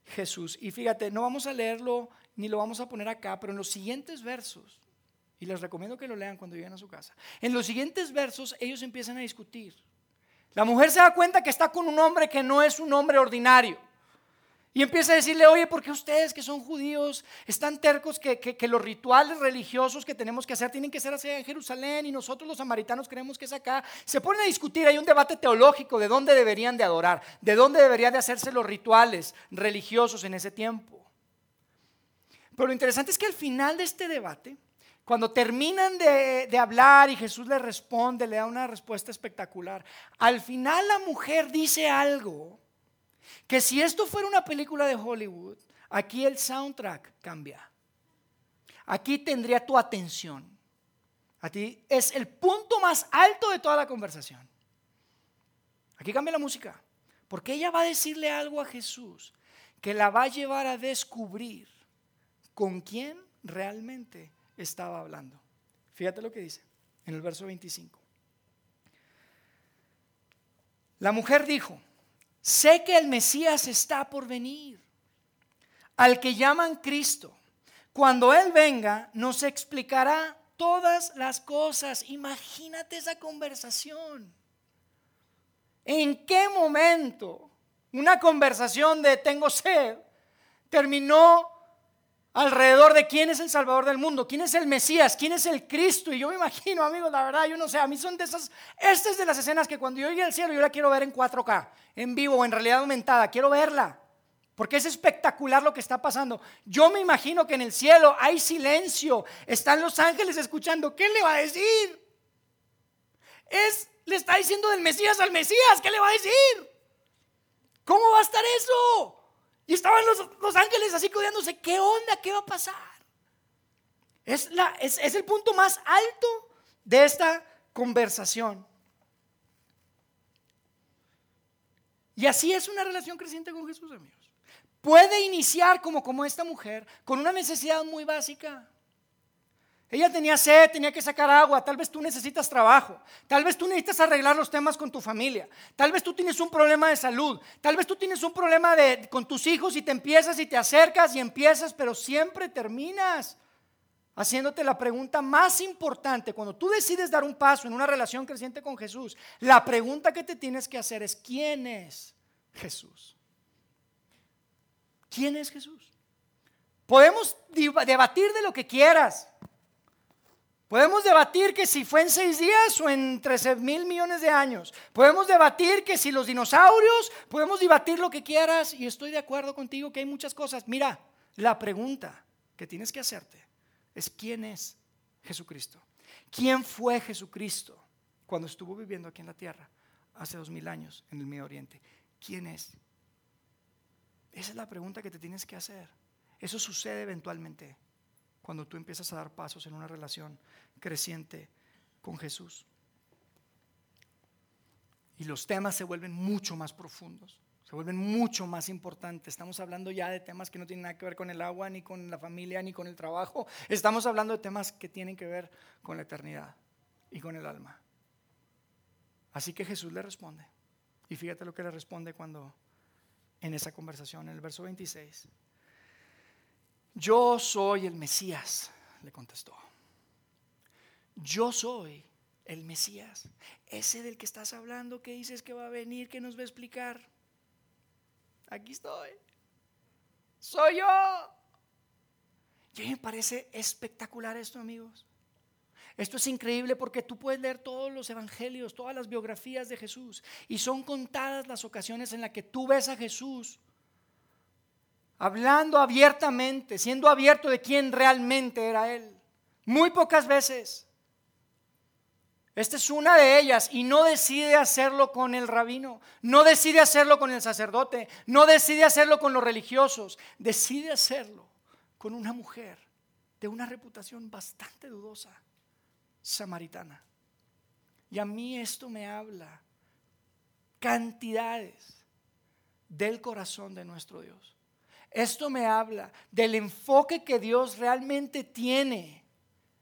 Jesús. Y fíjate, no vamos a leerlo ni lo vamos a poner acá, pero en los siguientes versos, y les recomiendo que lo lean cuando lleguen a su casa, en los siguientes versos ellos empiezan a discutir. La mujer se da cuenta que está con un hombre que no es un hombre ordinario. Y empieza a decirle, oye, ¿por qué ustedes que son judíos están tercos que, los rituales religiosos que tenemos que hacer tienen que ser en Jerusalén y nosotros los samaritanos creemos que es acá? Se ponen a discutir, hay un debate teológico de dónde deberían de adorar, de dónde deberían de hacerse los rituales religiosos en ese tiempo. Pero lo interesante es que al final de este debate, Cuando terminan de, de, hablar y Jesús le responde, le da una respuesta espectacular. Al final la mujer dice algo que si esto fuera una película de Hollywood, aquí el soundtrack cambia. Aquí tendría tu atención. A ti es el punto más alto de toda la conversación. Aquí cambia la música. Porque ella va a decirle algo a Jesús que la va a llevar a descubrir con quién realmente estaba hablando. Fíjate lo que dice en el verso 25. La mujer dijo, sé que el Mesías está por venir, al que llaman Cristo. Cuando Él venga, nos explicará todas las cosas. Imagínate esa conversación. ¿En qué momento una conversación de tengo sed terminó alrededor de quién es el Salvador del mundo, quién es el Mesías, quién es el Cristo. Y yo me imagino, amigos, la verdad, yo no sé, a mí son de esas, estas de las escenas que cuando yo llegue al cielo yo la quiero ver en 4K, en vivo o en realidad aumentada, quiero verla. Porque es espectacular lo que está pasando. Yo me imagino que en el cielo hay silencio. Están los ángeles escuchando. ¿Qué le va a decir? Es, le está diciendo del Mesías al Mesías. ¿Qué le va a decir? ¿Cómo va a estar eso? Y estaban los, ángeles así cuidándose, ¿qué onda? ¿Qué va a pasar? Es, la, es, es el punto más alto de esta conversación. Y así es una relación creciente con Jesús, amigos. Puede iniciar como, como esta mujer, con una necesidad muy básica. Ella tenía sed, tenía que sacar agua, tal vez tú necesitas trabajo, tal vez tú necesitas arreglar los temas con tu familia, tal vez tú tienes un problema de salud, tal vez tú tienes un problema de, con tus hijos y te empiezas y te acercas y empiezas, pero siempre terminas haciéndote la pregunta más importante. Cuando tú decides dar un paso en una relación creciente con Jesús, la pregunta que te tienes que hacer es, ¿quién es Jesús? ¿Quién es Jesús? Podemos debatir de lo que quieras. Podemos debatir que si fue en seis días o en 13 mil millones de años. Podemos debatir que si los dinosaurios, podemos debatir lo que quieras y estoy de acuerdo contigo que hay muchas cosas. Mira, la pregunta que tienes que hacerte es quién es Jesucristo. ¿Quién fue Jesucristo cuando estuvo viviendo aquí en la tierra hace dos mil años en el Medio Oriente? ¿Quién es? Esa es la pregunta que te tienes que hacer. Eso sucede eventualmente cuando tú empiezas a dar pasos en una relación creciente con Jesús. Y los temas se vuelven mucho más profundos, se vuelven mucho más importantes. Estamos hablando ya de temas que no tienen nada que ver con el agua, ni con la familia, ni con el trabajo. Estamos hablando de temas que tienen que ver con la eternidad y con el alma. Así que Jesús le responde. Y fíjate lo que le responde cuando en esa conversación, en el verso 26. Yo soy el Mesías, le contestó. Yo soy el Mesías, ese del que estás hablando, que dices que va a venir, que nos va a explicar. Aquí estoy. Soy yo. Y a mí me parece espectacular esto, amigos. Esto es increíble porque tú puedes leer todos los evangelios, todas las biografías de Jesús, y son contadas las ocasiones en las que tú ves a Jesús hablando abiertamente, siendo abierto de quién realmente era Él. Muy pocas veces. Esta es una de ellas y no decide hacerlo con el rabino, no decide hacerlo con el sacerdote, no decide hacerlo con los religiosos, decide hacerlo con una mujer de una reputación bastante dudosa, samaritana. Y a mí esto me habla cantidades del corazón de nuestro Dios. Esto me habla del enfoque que Dios realmente tiene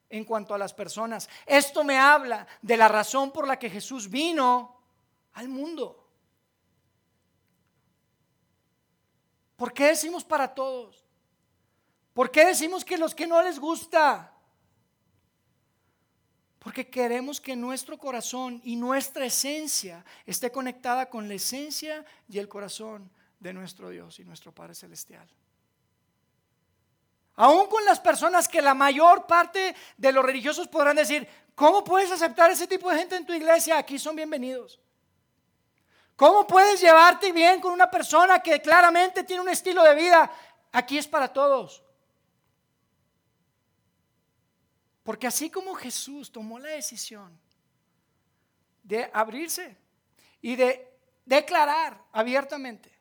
en cuanto a las personas. Esto me habla de la razón por la que Jesús vino al mundo. ¿Por qué decimos para todos? ¿Por qué decimos que los que no les gusta? Porque queremos que nuestro corazón y nuestra esencia esté conectada con la esencia y el corazón de nuestro Dios y nuestro Padre Celestial. Aún con las personas que la mayor parte de los religiosos podrán decir, ¿cómo puedes aceptar ese tipo de gente en tu iglesia? Aquí son bienvenidos. ¿Cómo puedes llevarte bien con una persona que claramente tiene un estilo de vida? Aquí es para todos. Porque así como Jesús tomó la decisión de abrirse y de declarar abiertamente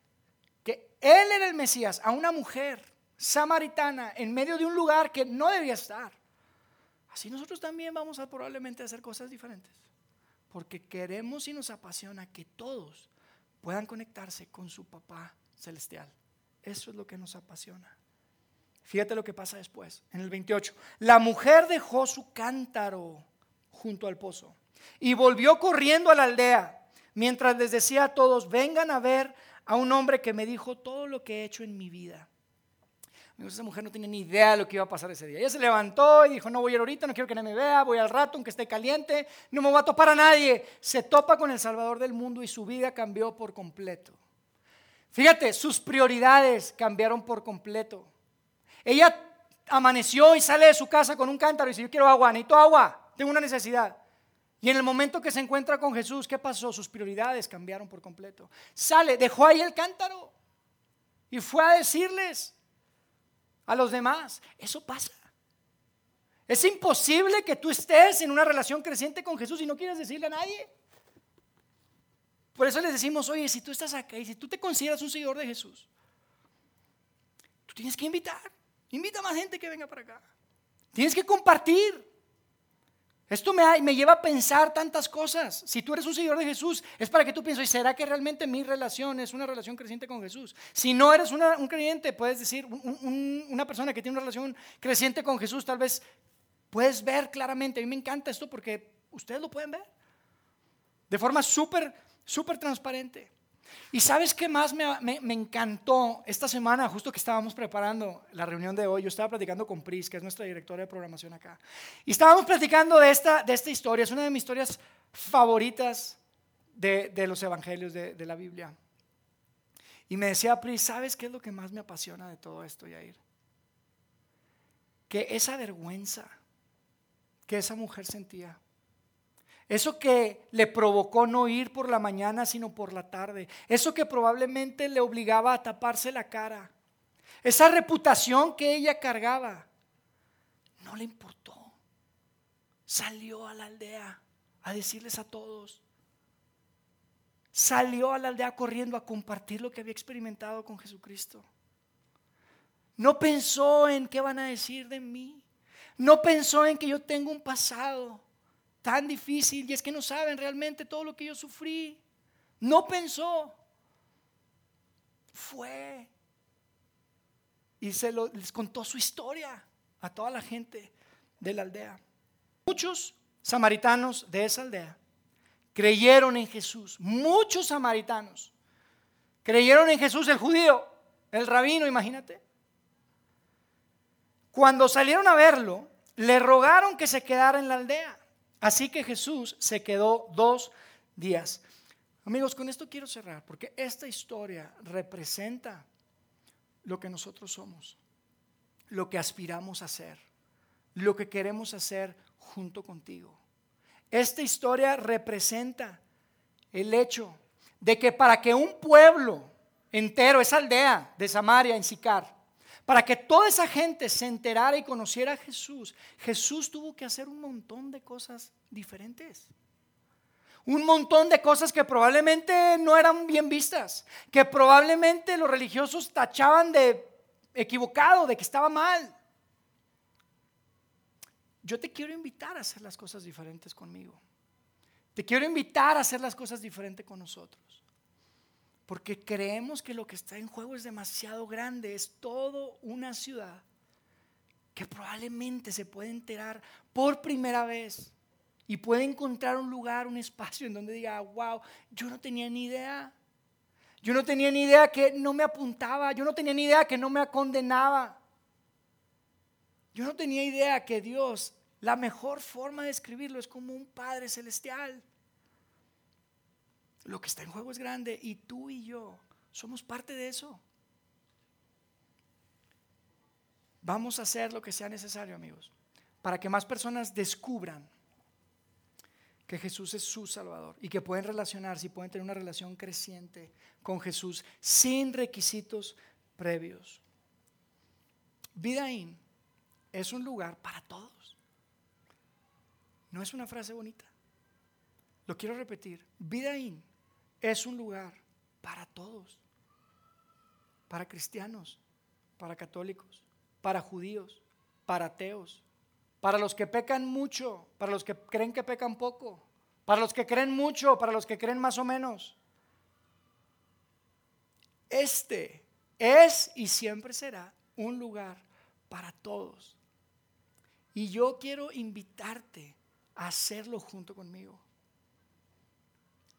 Él era el Mesías a una mujer samaritana en medio de un lugar que no debía estar, así nosotros también vamos a probablemente hacer cosas diferentes. Porque queremos y nos apasiona que todos puedan conectarse con su papá celestial. Eso es lo que nos apasiona. Fíjate lo que pasa después, en el 28. La mujer dejó su cántaro junto al pozo y volvió corriendo a la aldea mientras les decía a todos, vengan a ver a un hombre que me dijo todo lo que he hecho en mi vida. esa mujer no tenía ni idea de lo que iba a pasar ese día. Ella se levantó y dijo, no voy a ir ahorita, no quiero que nadie me vea, voy al rato, aunque esté caliente, no me voy a topar a nadie. Se topa con el Salvador del mundo y su vida cambió por completo. Fíjate, sus prioridades cambiaron por completo. Ella amaneció y sale de su casa con un cántaro y dice, yo quiero agua, necesito agua, tengo una necesidad. Y en el momento que se encuentra con Jesús, ¿qué pasó? Sus prioridades cambiaron por completo. Sale, dejó ahí el cántaro y fue a decirles a los demás, eso pasa. Es imposible que tú estés en una relación creciente con Jesús y no quieras decirle a nadie. Por eso les decimos, oye, si tú estás acá y si tú te consideras un seguidor de Jesús, tú tienes que invitar. Invita a más gente que venga para acá. Tienes que compartir. Esto me, me, lleva a pensar tantas cosas. Si tú eres un seguidor de Jesús, es para que tú pienses, ¿será que realmente mi relación es una relación creciente con Jesús? Si no eres un creyente, puedes decir, una persona que tiene una relación creciente con Jesús, tal vez puedes ver claramente. A mí me encanta esto porque ustedes lo pueden ver. De forma súper, súper transparente. Y sabes qué más me, encantó esta semana, justo que estábamos preparando la reunión de hoy, yo estaba platicando con Pris, que es nuestra directora de programación acá, y estábamos platicando de esta, de esta historia, es una de mis historias favoritas de, los evangelios de, de, la Biblia. Y me decía Pris, ¿sabes qué es lo que más me apasiona de todo esto, Yair? Que esa vergüenza que esa mujer sentía, eso que le provocó no ir por la mañana, sino por la tarde. Eso que probablemente le obligaba a taparse la cara. Esa reputación que ella cargaba. No le importó. Salió a la aldea a decirles a todos. Salió a la aldea corriendo a compartir lo que había experimentado con Jesucristo. No pensó en qué van a decir de mí. No pensó en que yo tengo un pasado tan difícil y es que no saben realmente todo lo que yo sufrí. No pensó. Fue. Y se les contó su historia a toda la gente de la aldea. Muchos samaritanos de esa aldea creyeron en Jesús. Muchos samaritanos creyeron en Jesús, el judío, el rabino, imagínate. Cuando salieron a verlo, le rogaron que se quedara en la aldea. Así que Jesús se quedó dos días. Amigos, con esto quiero cerrar, porque esta historia representa lo que nosotros somos, lo que aspiramos a ser, lo que queremos hacer junto contigo. Esta historia representa el hecho de que para que un pueblo entero, esa aldea de Samaria en Sicar, para que toda esa gente se enterara y conociera a Jesús, Jesús tuvo que hacer un montón de cosas diferentes. Un montón de cosas que probablemente no eran bien vistas, que probablemente los religiosos tachaban de equivocado, de que estaba mal. Yo te quiero invitar a hacer las cosas diferentes conmigo. Te quiero invitar a hacer las cosas diferentes con nosotros. Porque creemos que lo que está en juego es demasiado grande, es todo una ciudad que probablemente se puede enterar por primera vez y puede encontrar un lugar, un espacio en donde diga, wow, yo no tenía ni idea. Yo no tenía ni idea que no me apuntaba, yo no tenía ni idea que no me condenaba. Yo no tenía idea que Dios, la mejor forma de escribirlo es como un Padre celestial. Lo que está en juego es grande y tú y yo somos parte de eso. Vamos a hacer lo que sea necesario, amigos, para que más personas descubran que Jesús es su Salvador y que pueden relacionarse y pueden tener una relación creciente con Jesús sin requisitos previos. Vidaín es un lugar para todos. ¿No es una frase bonita? Lo quiero repetir. Vidaín es un lugar para todos. Para cristianos, para católicos, para judíos, para ateos, para los que pecan mucho, para los que creen que pecan poco, para los que creen mucho, para los que creen más o menos. Este es y siempre será un lugar para todos. Y yo quiero invitarte a hacerlo junto conmigo.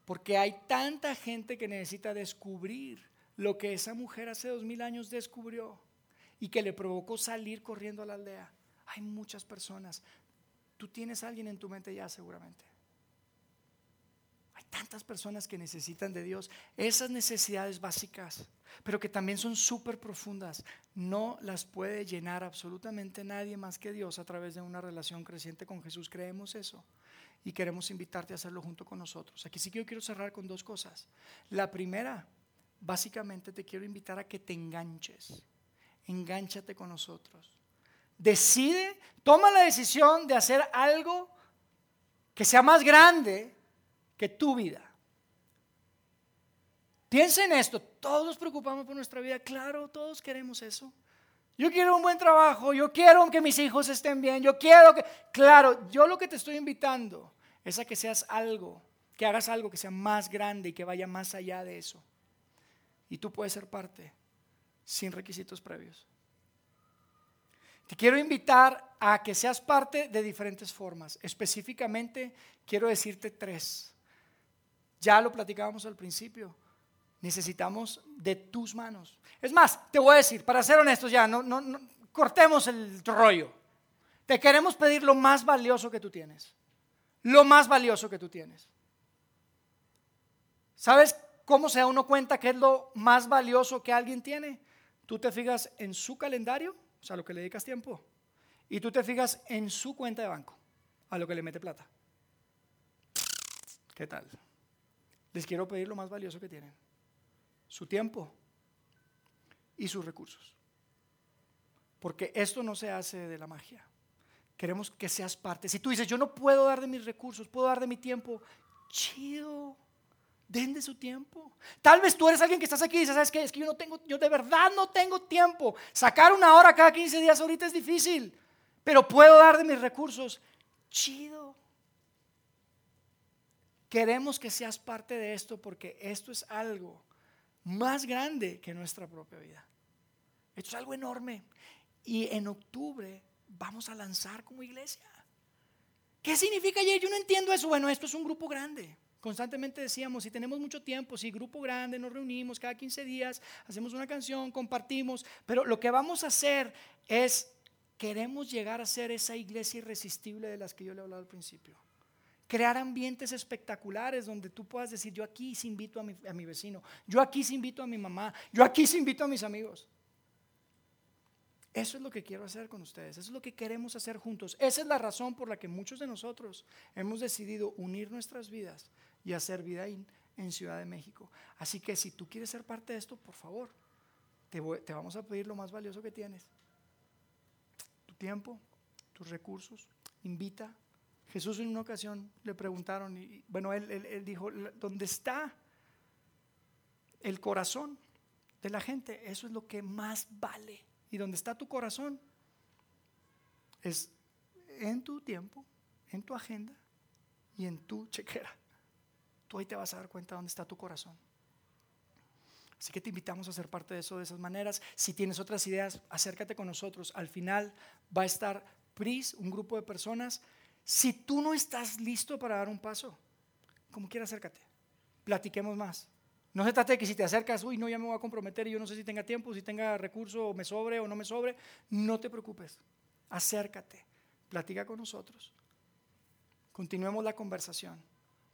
Porque hay tanta gente que necesita descubrir lo que esa mujer hace dos mil años descubrió y que le provocó salir corriendo a la aldea. Hay muchas personas. Tú tienes a alguien en tu mente ya seguramente. Hay tantas personas que necesitan de Dios. Esas necesidades básicas, pero que también son súper profundas, no las puede llenar absolutamente nadie más que Dios a través de una relación creciente con Jesús. Creemos eso y queremos invitarte a hacerlo junto con nosotros. Aquí sí que yo quiero cerrar con dos cosas. La primera, básicamente te quiero invitar a que te enganches. Engánchate con nosotros. Decide, toma la decisión de hacer algo que sea más grande que tu vida. Piensa en esto, todos nos preocupamos por nuestra vida, claro, todos queremos eso. Yo quiero un buen trabajo, yo quiero que mis hijos estén bien, yo quiero que, claro, yo lo que te estoy invitando es a que seas algo, que hagas algo que sea más grande y que vaya más allá de eso. Y tú puedes ser parte sin requisitos previos. Te quiero invitar a que seas parte de diferentes formas. Específicamente quiero decirte tres. Ya lo platicábamos al principio. Necesitamos de tus manos. Es más, te voy a decir, para ser honestos ya, no, no, cortemos el rollo. Te queremos pedir lo más valioso que tú tienes. Lo más valioso que tú tienes. ¿Sabes cómo se da uno cuenta que es lo más valioso que alguien tiene? Tú te fijas en su calendario o sea, lo que le dedicas tiempo, y tú te fijas en su cuenta de banco, a lo que le mete plata. ¿Qué tal? Les quiero pedir lo más valioso que tienen, su tiempo y sus recursos. Porque esto no se hace de la magia. Queremos que seas parte. Si tú dices, yo no puedo dar de mis recursos, puedo dar de mi tiempo, chido. Den de su tiempo. Tal vez tú eres alguien que estás aquí y dices, ¿sabes qué? Es que yo no tengo, yo de verdad no tengo tiempo. Sacar una hora cada 15 días ahorita es difícil, pero puedo dar de mis recursos. Chido. Queremos que seas parte de esto porque esto es algo más grande que nuestra propia vida. Esto es algo enorme. Y en octubre vamos a lanzar como iglesia. ¿Qué significa ayer? Yo no entiendo eso. Bueno, esto es un grupo grande. Constantemente decíamos, si tenemos mucho tiempo, si grupo grande, nos reunimos cada 15 días, hacemos una canción, compartimos, pero lo que vamos a hacer es, queremos llegar a ser esa iglesia irresistible de las que yo le hablaba al principio. Crear ambientes espectaculares donde tú puedas decir, yo aquí sí invito a mi, a mi vecino, yo aquí sí invito a mi mamá, yo aquí sí invito a mis amigos. Eso es lo que quiero hacer con ustedes, eso es lo que queremos hacer juntos. Esa es la razón por la que muchos de nosotros hemos decidido unir nuestras vidas y hacer vida en Ciudad de México. Así que si tú quieres ser parte de esto, por favor, te, te vamos a pedir lo más valioso que tienes. Tu tiempo, tus recursos, invita. Jesús en una ocasión le preguntaron, y bueno, él, dijo, ¿dónde está el corazón de la gente? Eso es lo que más vale. Y donde está tu corazón es en tu tiempo, en tu agenda y en tu chequera tú ahí te vas a dar cuenta dónde está tu corazón. Así que te invitamos a ser parte de eso de esas maneras. Si tienes otras ideas, acércate con nosotros. Al final va a estar PRIS, un grupo de personas. Si tú no estás listo para dar un paso, como quiera acércate. Platiquemos más. No se trata de que si te acercas, uy, no, ya me voy a comprometer y yo no sé si tenga tiempo, si tenga recurso, o me sobre o no me sobre. No te preocupes. Acércate. Platica con nosotros. Continuemos la conversación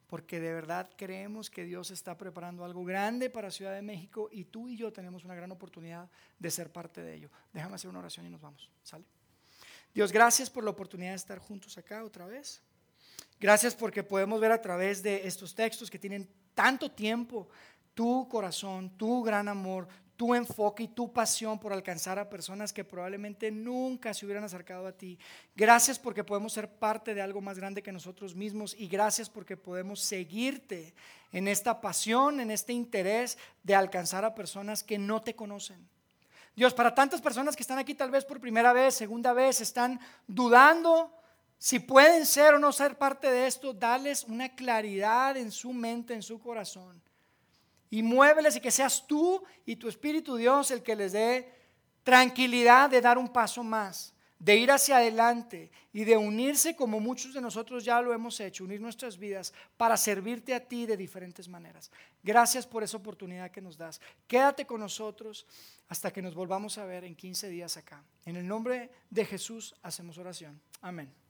porque de verdad creemos que Dios está preparando algo grande para Ciudad de México y tú y yo tenemos una gran oportunidad de ser parte de ello. Déjame hacer una oración y nos vamos. ¿Sale? Dios, gracias por la oportunidad de estar juntos acá otra vez. Gracias porque podemos ver a través de estos textos que tienen tanto tiempo tu corazón, tu gran amor, tu enfoque y tu pasión por alcanzar a personas que probablemente nunca se hubieran acercado a ti. Gracias porque podemos ser parte de algo más grande que nosotros mismos y gracias porque podemos seguirte en esta pasión, en este interés de alcanzar a personas que no te conocen. Dios, para tantas personas que están aquí tal vez por primera vez, segunda vez, están dudando si pueden ser o no ser parte de esto, dales una claridad en su mente, en su corazón. Y muéveles y que seas tú y tu Espíritu Dios el que les dé tranquilidad de dar un paso más, de ir hacia adelante y de unirse como muchos de nosotros ya lo hemos hecho, unir nuestras vidas para servirte a ti de diferentes maneras. Gracias por esa oportunidad que nos das. Quédate con nosotros hasta que nos volvamos a ver en 15 días acá. En el nombre de Jesús hacemos oración. Amén.